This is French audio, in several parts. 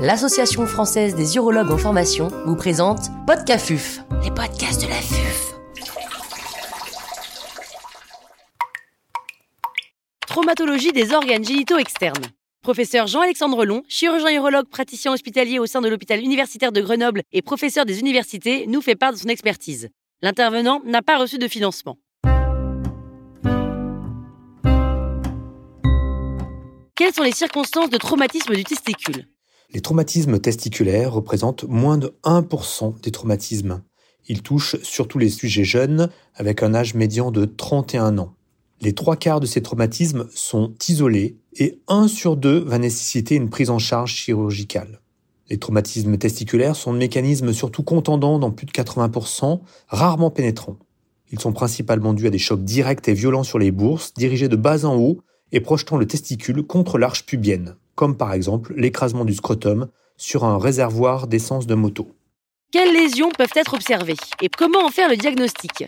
l'Association française des urologues en formation vous présente Podcafuf, les podcasts de la FUF. Traumatologie des organes génitaux externes. Professeur Jean-Alexandre Long, chirurgien urologue praticien hospitalier au sein de l'hôpital universitaire de Grenoble et professeur des universités, nous fait part de son expertise. L'intervenant n'a pas reçu de financement. Quelles sont les circonstances de traumatisme du testicule? Les traumatismes testiculaires représentent moins de 1% des traumatismes. Ils touchent surtout les sujets jeunes avec un âge médian de 31 ans. Les trois quarts de ces traumatismes sont isolés et un sur deux va nécessiter une prise en charge chirurgicale. Les traumatismes testiculaires sont de mécanismes surtout contendants dans plus de 80%, rarement pénétrants. Ils sont principalement dus à des chocs directs et violents sur les bourses, dirigés de bas en haut et projetant le testicule contre l'arche pubienne, comme par exemple l'écrasement du scrotum sur un réservoir d'essence de moto. Quelles lésions peuvent être observées et comment en faire le diagnostic?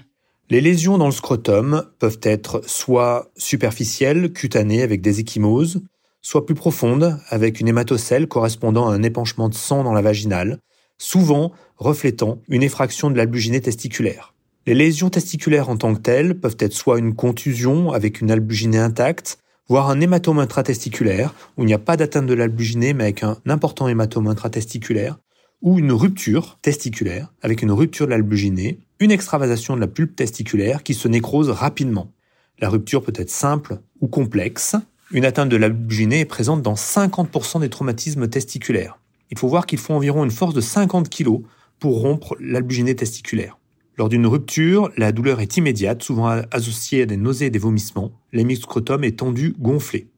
Les lésions dans le scrotum peuvent être soit superficielles, cutanées avec des échymoses, soit plus profondes avec une hématocèle correspondant à un épanchement de sang dans la vaginale, souvent reflétant une effraction de l'albuginée testiculaire. Les lésions testiculaires en tant que telles peuvent être soit une contusion avec une albuginée intacte, voire un hématome intratesticulaire, où il n'y a pas d'atteinte de l'albuginée mais avec un important hématome intratesticulaire, ou une rupture testiculaire, avec une rupture de l'albuginée, une extravasation de la pulpe testiculaire qui se nécrose rapidement. La rupture peut être simple ou complexe. Une atteinte de l'albuginée est présente dans 50% des traumatismes testiculaires. Il faut voir qu'il faut environ une force de 50 kg pour rompre l'albuginée testiculaire. Lors d'une rupture, la douleur est immédiate, souvent associée à des nausées et des vomissements. L'hémiscrotum est tendu, gonflé.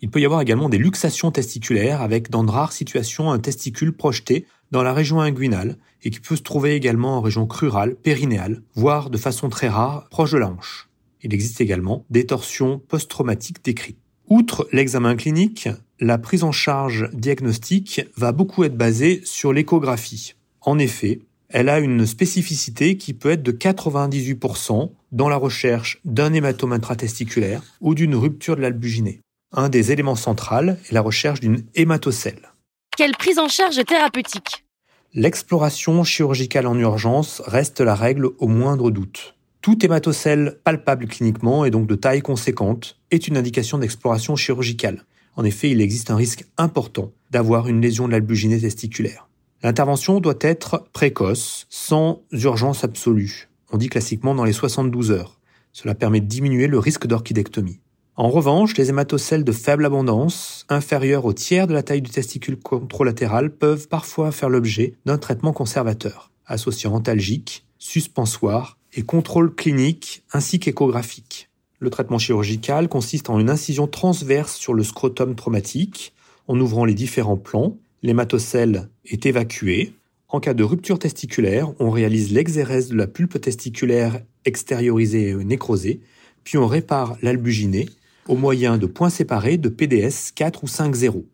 Il peut y avoir également des luxations testiculaires avec, dans de rares situations, un testicule projeté dans la région inguinale et qui peut se trouver également en région crurale, périnéale, voire de façon très rare, proche de la hanche. Il existe également des torsions post-traumatiques décrites. Outre l'examen clinique, la prise en charge diagnostique va beaucoup être basée sur l'échographie. En effet, elle a une spécificité qui peut être de 98% dans la recherche d'un hématome intratesticulaire ou d'une rupture de l'albuginée. Un des éléments centraux est la recherche d'une hématocèle. Quelle prise en charge thérapeutique? L'exploration chirurgicale en urgence reste la règle au moindre doute. Toute hématocèle palpable cliniquement et donc de taille conséquente est une indication d'exploration chirurgicale. En effet, il existe un risque important d'avoir une lésion de l'albuginée testiculaire. L'intervention doit être précoce, sans urgence absolue. On dit classiquement dans les 72 heures. Cela permet de diminuer le risque d'orchidectomie. En revanche, les hématocèles de faible abondance, inférieurs au tiers de la taille du testicule contralatéral, peuvent parfois faire l'objet d'un traitement conservateur, associant antalgique, suspensoire et contrôle clinique ainsi qu'échographique. Le traitement chirurgical consiste en une incision transverse sur le scrotum traumatique, en ouvrant les différents plans l'hématocèle est évacué. En cas de rupture testiculaire, on réalise l'exérèse de la pulpe testiculaire extériorisée et nécrosée, puis on répare l'albuginée au moyen de points séparés de PDS 4 ou 5 0.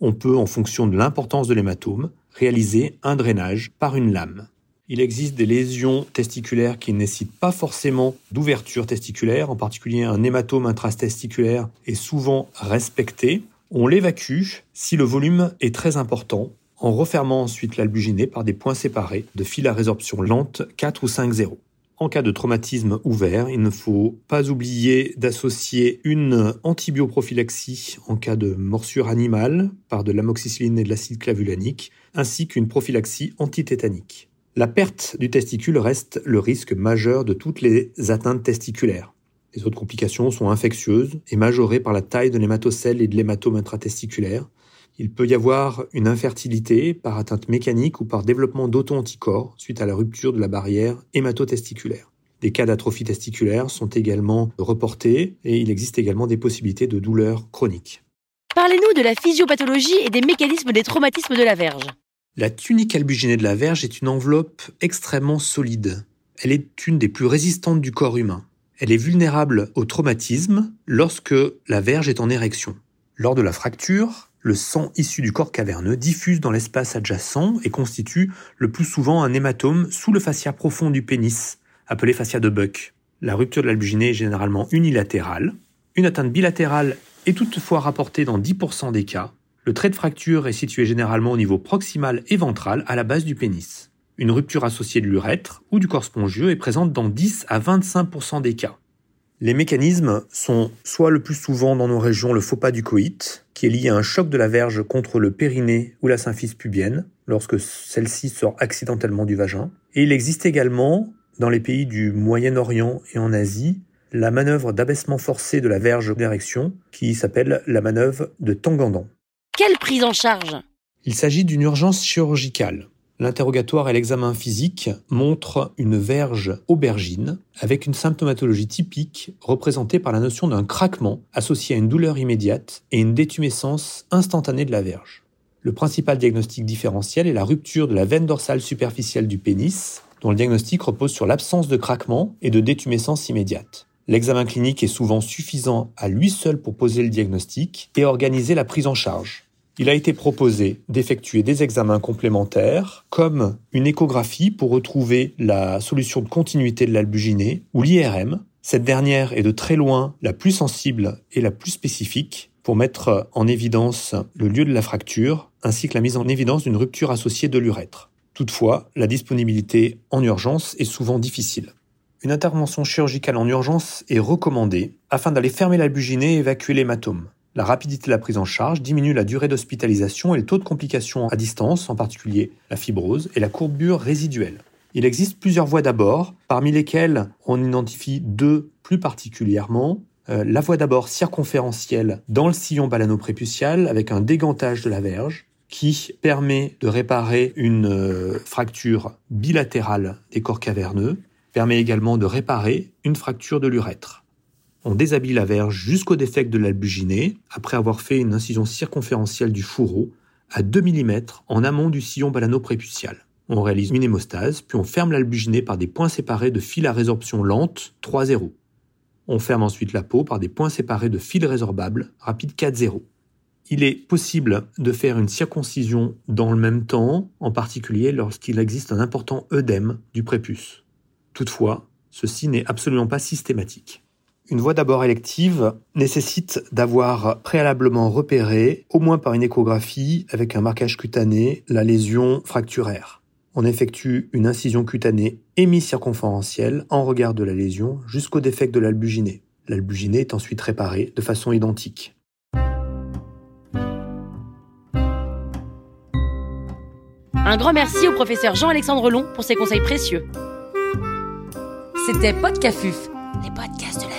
On peut, en fonction de l'importance de l'hématome, réaliser un drainage par une lame. Il existe des lésions testiculaires qui ne nécessitent pas forcément d'ouverture testiculaire, en particulier un hématome intrastesticulaire est souvent respecté. On l'évacue si le volume est très important en refermant ensuite l'albuginée par des points séparés de fil à résorption lente 4 ou 5 0. En cas de traumatisme ouvert, il ne faut pas oublier d'associer une antibioprophylaxie en cas de morsure animale par de l'amoxicilline et de l'acide clavulanique, ainsi qu'une prophylaxie antitétanique. La perte du testicule reste le risque majeur de toutes les atteintes testiculaires. Les autres complications sont infectieuses et majorées par la taille de l'hématocèle et de l'hématome intratesticulaire. Il peut y avoir une infertilité par atteinte mécanique ou par développement d'auto-anticorps suite à la rupture de la barrière hématotesticulaire. Des cas d'atrophie testiculaire sont également reportés et il existe également des possibilités de douleurs chroniques. Parlez-nous de la physiopathologie et des mécanismes des traumatismes de la verge. La tunique albuginée de la verge est une enveloppe extrêmement solide. Elle est une des plus résistantes du corps humain. Elle est vulnérable au traumatisme lorsque la verge est en érection. Lors de la fracture, le sang issu du corps caverneux diffuse dans l'espace adjacent et constitue le plus souvent un hématome sous le fascia profond du pénis, appelé fascia de Buck. La rupture de l'albuginée est généralement unilatérale. Une atteinte bilatérale est toutefois rapportée dans 10% des cas. Le trait de fracture est situé généralement au niveau proximal et ventral à la base du pénis. Une rupture associée de l'urètre ou du corps spongieux est présente dans 10 à 25% des cas. Les mécanismes sont soit le plus souvent dans nos régions le faux pas du coït, qui est lié à un choc de la verge contre le périnée ou la symphyse pubienne, lorsque celle-ci sort accidentellement du vagin. Et il existe également, dans les pays du Moyen-Orient et en Asie, la manœuvre d'abaissement forcé de la verge d'érection, qui s'appelle la manœuvre de Tangandan. Quelle prise en charge? Il s'agit d'une urgence chirurgicale. L'interrogatoire et l'examen physique montrent une verge aubergine avec une symptomatologie typique représentée par la notion d'un craquement associé à une douleur immédiate et une détumescence instantanée de la verge. Le principal diagnostic différentiel est la rupture de la veine dorsale superficielle du pénis, dont le diagnostic repose sur l'absence de craquement et de détumescence immédiate. L'examen clinique est souvent suffisant à lui seul pour poser le diagnostic et organiser la prise en charge il a été proposé d'effectuer des examens complémentaires, comme une échographie pour retrouver la solution de continuité de l'albuginée, ou l'IRM. Cette dernière est de très loin la plus sensible et la plus spécifique pour mettre en évidence le lieu de la fracture, ainsi que la mise en évidence d'une rupture associée de l'urètre. Toutefois, la disponibilité en urgence est souvent difficile. Une intervention chirurgicale en urgence est recommandée afin d'aller fermer l'albuginée et évacuer l'hématome. La rapidité de la prise en charge diminue la durée d'hospitalisation et le taux de complications à distance, en particulier la fibrose et la courbure résiduelle. Il existe plusieurs voies d'abord, parmi lesquelles on identifie deux plus particulièrement. Euh, la voie d'abord circonférentielle dans le sillon balano-prépucial avec un dégantage de la verge qui permet de réparer une euh, fracture bilatérale des corps caverneux, permet également de réparer une fracture de l'urètre. On déshabille la verge jusqu'au défect de l'albuginée, après avoir fait une incision circonférentielle du fourreau à 2 mm en amont du sillon balano-prépucial. On réalise une hémostase, puis on ferme l'albuginée par des points séparés de fils à résorption lente 3-0. On ferme ensuite la peau par des points séparés de fils résorbables rapide 4-0. Il est possible de faire une circoncision dans le même temps, en particulier lorsqu'il existe un important œdème du prépuce. Toutefois, ceci n'est absolument pas systématique. Une voie d'abord élective nécessite d'avoir préalablement repéré, au moins par une échographie avec un marquage cutané, la lésion fracturaire. On effectue une incision cutanée hémi-circonférentielle en regard de la lésion jusqu'au défect de l'albuginée. L'albuginée est ensuite réparée de façon identique. Un grand merci au professeur Jean-Alexandre Long pour ses conseils précieux. C'était Podcafuf, les podcasts de